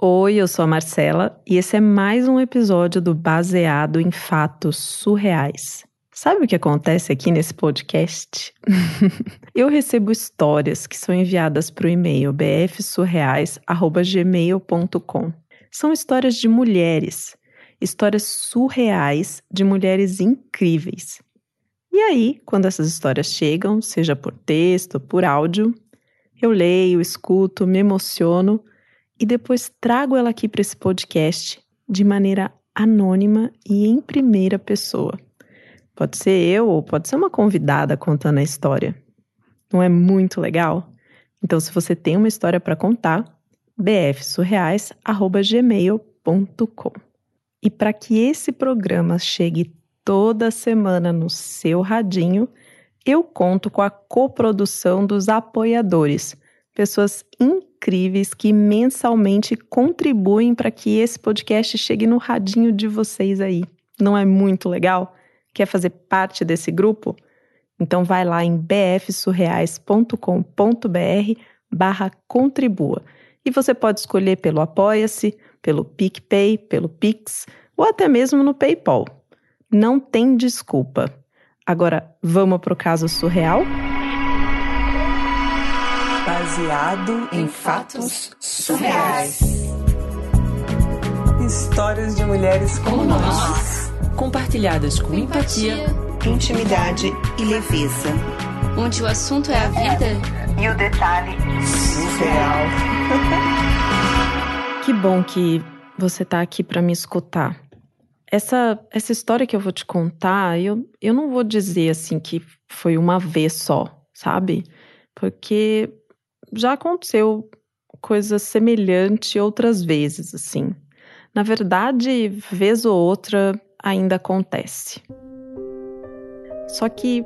Oi, eu sou a Marcela e esse é mais um episódio do Baseado em Fatos Surreais. Sabe o que acontece aqui nesse podcast? eu recebo histórias que são enviadas para o e-mail bfsurreais.gmail.com. São histórias de mulheres, histórias surreais de mulheres incríveis. E aí, quando essas histórias chegam, seja por texto por áudio, eu leio, escuto, me emociono e depois trago ela aqui para esse podcast de maneira anônima e em primeira pessoa. Pode ser eu ou pode ser uma convidada contando a história. Não é muito legal? Então, se você tem uma história para contar, bfsurreais@gmail.com. E para que esse programa chegue toda semana no seu radinho, eu conto com a coprodução dos apoiadores, pessoas incríveis que mensalmente contribuem para que esse podcast chegue no radinho de vocês aí. Não é muito legal? Quer fazer parte desse grupo? Então vai lá em bfsurreais.com.br barra contribua. E você pode escolher pelo Apoia-se, pelo PicPay, pelo Pix ou até mesmo no PayPal. Não tem desculpa. Agora, vamos para o caso surreal? Baseado em fatos surreais. Histórias de mulheres como nós. Compartilhadas com empatia, intimidade e leveza. Onde o assunto é a vida e o detalhe surreal. que bom que você está aqui para me escutar. Essa, essa história que eu vou te contar, eu, eu não vou dizer assim que foi uma vez só, sabe? Porque já aconteceu coisa semelhante outras vezes, assim. Na verdade, vez ou outra ainda acontece. Só que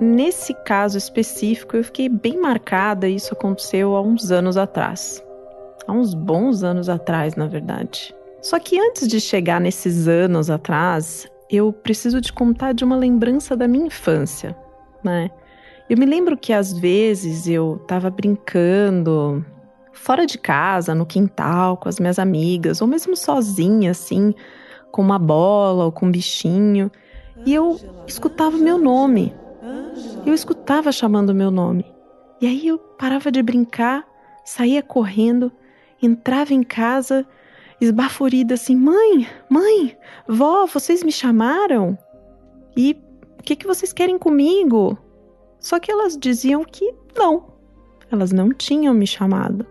nesse caso específico eu fiquei bem marcada, e isso aconteceu há uns anos atrás. Há uns bons anos atrás, na verdade. Só que antes de chegar nesses anos atrás, eu preciso te contar de uma lembrança da minha infância, né? Eu me lembro que às vezes eu estava brincando fora de casa, no quintal, com as minhas amigas, ou mesmo sozinha, assim, com uma bola ou com um bichinho, e eu escutava meu nome. Eu escutava chamando meu nome. E aí eu parava de brincar, saía correndo, entrava em casa esbaforida assim: Mãe, mãe, vó, vocês me chamaram? E o que, que vocês querem comigo? Só que elas diziam que não, elas não tinham me chamado.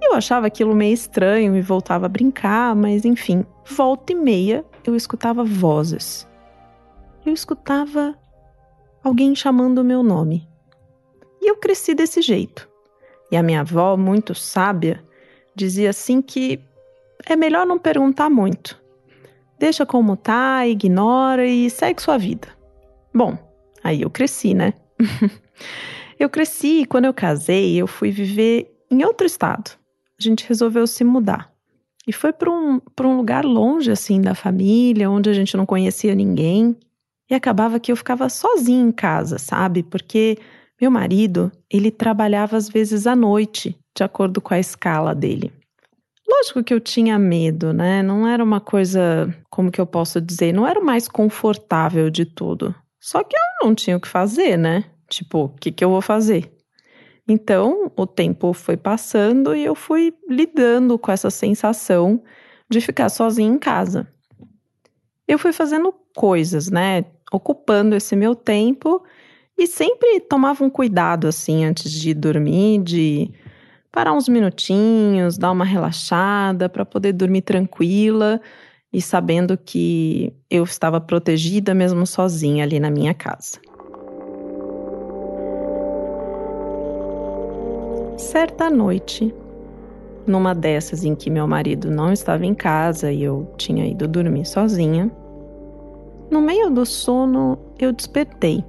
Eu achava aquilo meio estranho e voltava a brincar, mas enfim, volta e meia eu escutava vozes. Eu escutava alguém chamando o meu nome. E eu cresci desse jeito. E a minha avó, muito sábia, dizia assim que é melhor não perguntar muito. Deixa como tá, ignora e segue sua vida. Bom, aí eu cresci, né? eu cresci e quando eu casei, eu fui viver em outro estado. A gente resolveu se mudar. E foi para um, um lugar longe, assim, da família, onde a gente não conhecia ninguém. E acabava que eu ficava sozinha em casa, sabe? Porque meu marido, ele trabalhava às vezes à noite, de acordo com a escala dele. Lógico que eu tinha medo, né? Não era uma coisa, como que eu posso dizer, não era o mais confortável de tudo. Só que eu não tinha o que fazer, né? Tipo, o que, que eu vou fazer? Então, o tempo foi passando e eu fui lidando com essa sensação de ficar sozinha em casa. Eu fui fazendo coisas, né? Ocupando esse meu tempo e sempre tomava um cuidado, assim, antes de dormir, de parar uns minutinhos, dar uma relaxada para poder dormir tranquila e sabendo que eu estava protegida mesmo sozinha ali na minha casa. Certa noite, numa dessas em que meu marido não estava em casa e eu tinha ido dormir sozinha, no meio do sono eu despertei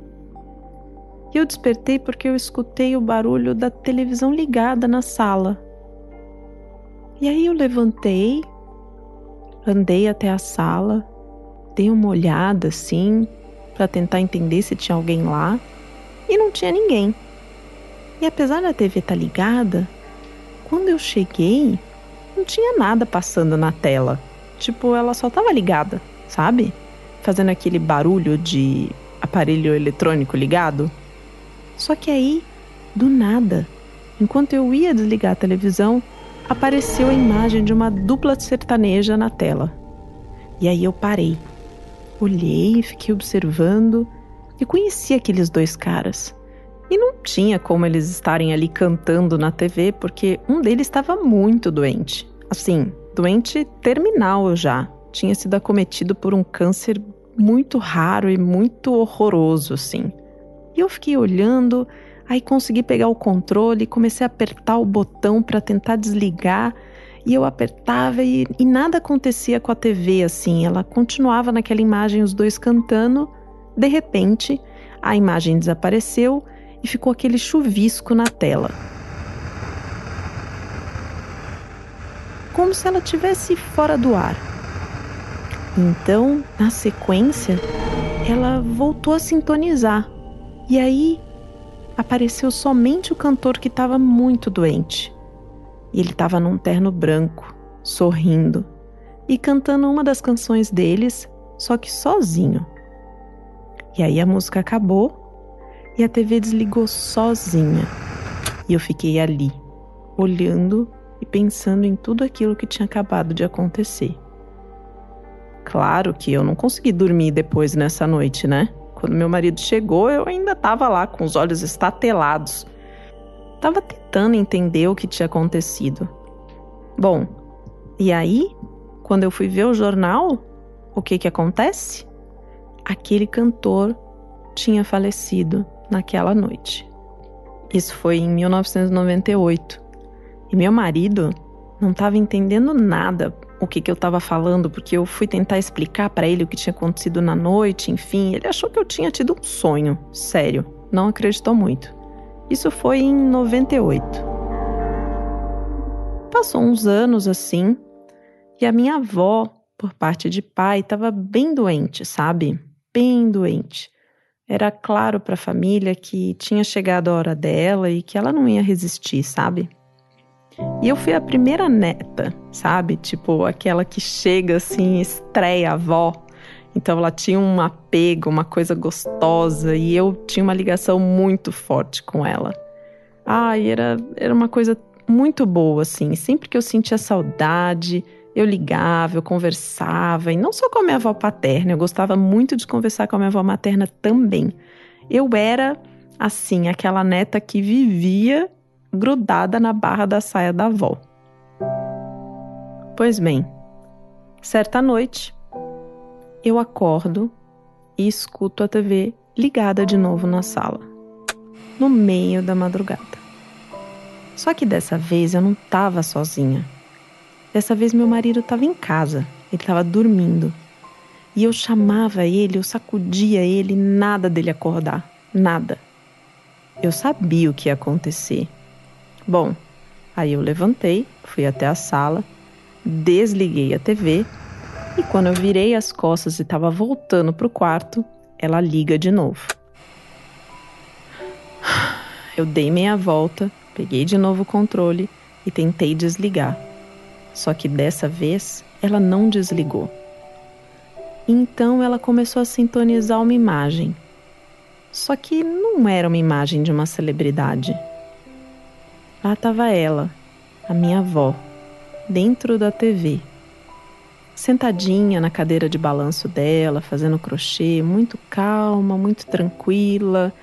e eu despertei porque eu escutei o barulho da televisão ligada na sala. E aí eu levantei, andei até a sala, dei uma olhada assim, para tentar entender se tinha alguém lá, e não tinha ninguém. E apesar da TV estar tá ligada, quando eu cheguei, não tinha nada passando na tela. Tipo, ela só tava ligada, sabe? Fazendo aquele barulho de aparelho eletrônico ligado. Só que aí, do nada, enquanto eu ia desligar a televisão, apareceu a imagem de uma dupla sertaneja na tela. E aí eu parei, olhei, fiquei observando e conheci aqueles dois caras. E não tinha como eles estarem ali cantando na TV, porque um deles estava muito doente. Assim, doente terminal já. Tinha sido acometido por um câncer muito raro e muito horroroso, assim. E eu fiquei olhando, aí consegui pegar o controle, comecei a apertar o botão para tentar desligar. E eu apertava e, e nada acontecia com a TV assim. Ela continuava naquela imagem, os dois cantando. De repente, a imagem desapareceu e ficou aquele chuvisco na tela. Como se ela tivesse fora do ar. Então, na sequência, ela voltou a sintonizar. E aí apareceu somente o cantor que estava muito doente. E ele estava num terno branco, sorrindo e cantando uma das canções deles, só que sozinho. E aí a música acabou e a TV desligou sozinha. E eu fiquei ali, olhando e pensando em tudo aquilo que tinha acabado de acontecer. Claro que eu não consegui dormir depois nessa noite, né? Quando meu marido chegou, eu ainda estava lá com os olhos estatelados. Tava tentando entender o que tinha acontecido. Bom, e aí, quando eu fui ver o jornal, o que que acontece? Aquele cantor tinha falecido naquela noite. Isso foi em 1998. E meu marido não estava entendendo nada o que, que eu estava falando, porque eu fui tentar explicar para ele o que tinha acontecido na noite, enfim, ele achou que eu tinha tido um sonho, sério, não acreditou muito. Isso foi em 98. Passou uns anos assim, e a minha avó, por parte de pai, estava bem doente, sabe? Bem doente. Era claro para a família que tinha chegado a hora dela e que ela não ia resistir, sabe? E eu fui a primeira neta, sabe? Tipo, aquela que chega assim, estreia a avó. Então ela tinha um apego, uma coisa gostosa e eu tinha uma ligação muito forte com ela. Ai, era, era uma coisa muito boa, assim. Sempre que eu sentia saudade, eu ligava, eu conversava, e não só com a minha avó paterna, eu gostava muito de conversar com a minha avó materna também. Eu era, assim, aquela neta que vivia grudada na barra da saia da avó. Pois bem, certa noite, eu acordo e escuto a TV ligada de novo na sala, no meio da madrugada. Só que dessa vez eu não estava sozinha. Dessa vez meu marido estava em casa, ele estava dormindo. E eu chamava ele, eu sacudia ele, nada dele acordar, nada. Eu sabia o que ia acontecer. Bom, aí eu levantei, fui até a sala, desliguei a TV e quando eu virei as costas e estava voltando para o quarto, ela liga de novo. Eu dei meia volta, peguei de novo o controle e tentei desligar. Só que dessa vez ela não desligou. Então ela começou a sintonizar uma imagem. Só que não era uma imagem de uma celebridade. Lá estava ela, a minha avó, dentro da TV. Sentadinha na cadeira de balanço dela, fazendo crochê, muito calma, muito tranquila,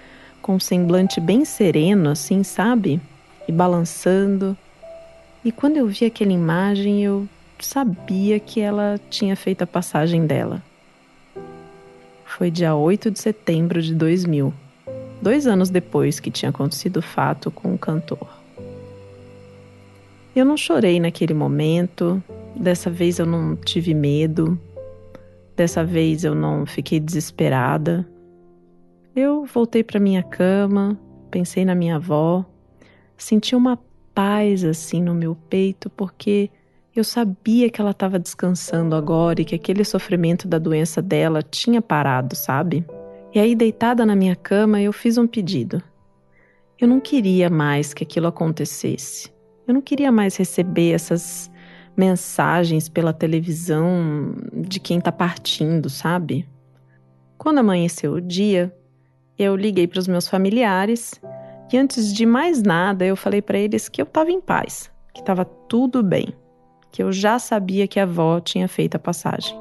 com um semblante bem sereno, assim, sabe? E balançando. E quando eu vi aquela imagem, eu sabia que ela tinha feito a passagem dela. Foi dia 8 de setembro de 2000, dois anos depois que tinha acontecido o fato com o cantor. Eu não chorei naquele momento, dessa vez eu não tive medo, dessa vez eu não fiquei desesperada. Eu voltei para minha cama, pensei na minha avó, senti uma paz assim no meu peito, porque eu sabia que ela estava descansando agora e que aquele sofrimento da doença dela tinha parado, sabe? E aí, deitada na minha cama, eu fiz um pedido. Eu não queria mais que aquilo acontecesse. Eu não queria mais receber essas mensagens pela televisão de quem tá partindo, sabe? Quando amanheceu o dia, eu liguei para os meus familiares e antes de mais nada eu falei para eles que eu estava em paz, que estava tudo bem, que eu já sabia que a avó tinha feito a passagem.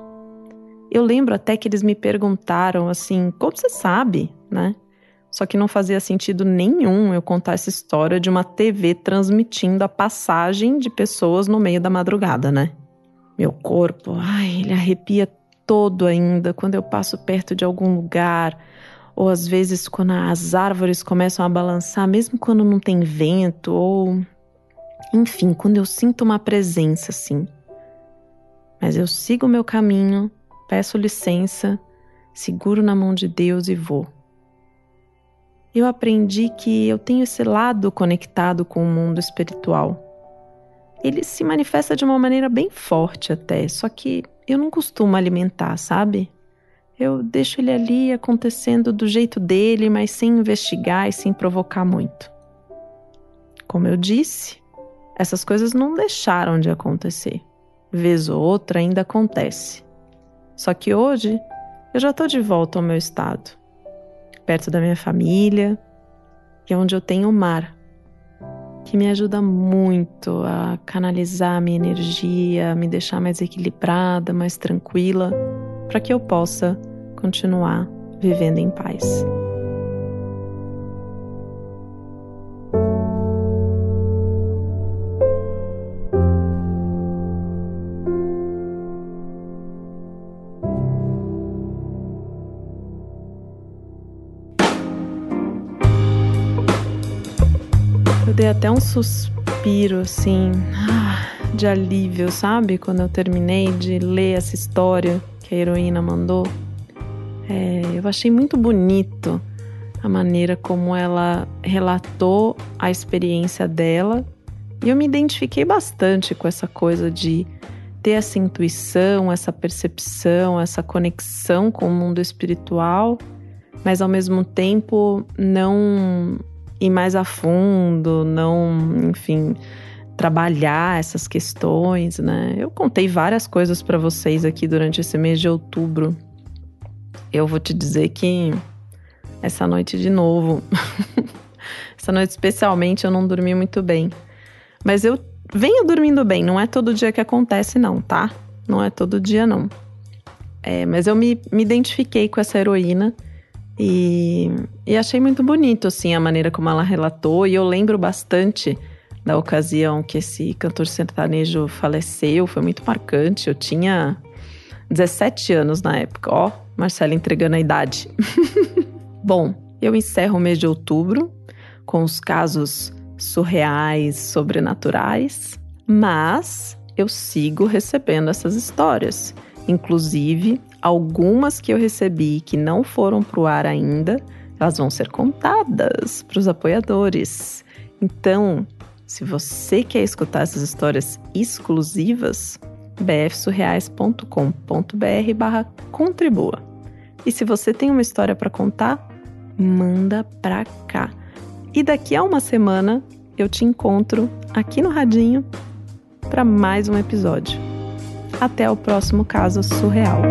Eu lembro até que eles me perguntaram assim: como você sabe, né? Só que não fazia sentido nenhum eu contar essa história de uma TV transmitindo a passagem de pessoas no meio da madrugada, né? Meu corpo, ai, ele arrepia todo ainda quando eu passo perto de algum lugar, ou às vezes quando as árvores começam a balançar, mesmo quando não tem vento, ou enfim, quando eu sinto uma presença assim. Mas eu sigo o meu caminho, peço licença, seguro na mão de Deus e vou. Eu aprendi que eu tenho esse lado conectado com o mundo espiritual. Ele se manifesta de uma maneira bem forte até, só que eu não costumo alimentar, sabe? Eu deixo ele ali acontecendo do jeito dele, mas sem investigar e sem provocar muito. Como eu disse, essas coisas não deixaram de acontecer. Vez ou outra ainda acontece. Só que hoje eu já estou de volta ao meu estado, perto da minha família, e é onde eu tenho o mar, que me ajuda muito a canalizar minha energia, me deixar mais equilibrada, mais tranquila, para que eu possa continuar vivendo em paz. Dei até um suspiro, assim, ah, de alívio, sabe? Quando eu terminei de ler essa história que a heroína mandou. É, eu achei muito bonito a maneira como ela relatou a experiência dela. E eu me identifiquei bastante com essa coisa de ter essa intuição, essa percepção, essa conexão com o mundo espiritual, mas ao mesmo tempo não ir mais a fundo, não, enfim, trabalhar essas questões, né? Eu contei várias coisas para vocês aqui durante esse mês de outubro. Eu vou te dizer que essa noite de novo, essa noite especialmente eu não dormi muito bem. Mas eu venho dormindo bem, não é todo dia que acontece não, tá? Não é todo dia não. É, mas eu me, me identifiquei com essa heroína e, e achei muito bonito, assim, a maneira como ela relatou. E eu lembro bastante da ocasião que esse cantor sertanejo faleceu. Foi muito marcante. Eu tinha 17 anos na época. Ó, Marcela entregando a idade. Bom, eu encerro o mês de outubro com os casos surreais, sobrenaturais, mas eu sigo recebendo essas histórias. Inclusive, algumas que eu recebi que não foram para o ar ainda, elas vão ser contadas para os apoiadores. Então, se você quer escutar essas histórias exclusivas, bfsurreais.com.br barra contribua. E se você tem uma história para contar, manda pra cá. E daqui a uma semana eu te encontro aqui no Radinho para mais um episódio. Até o próximo caso surreal.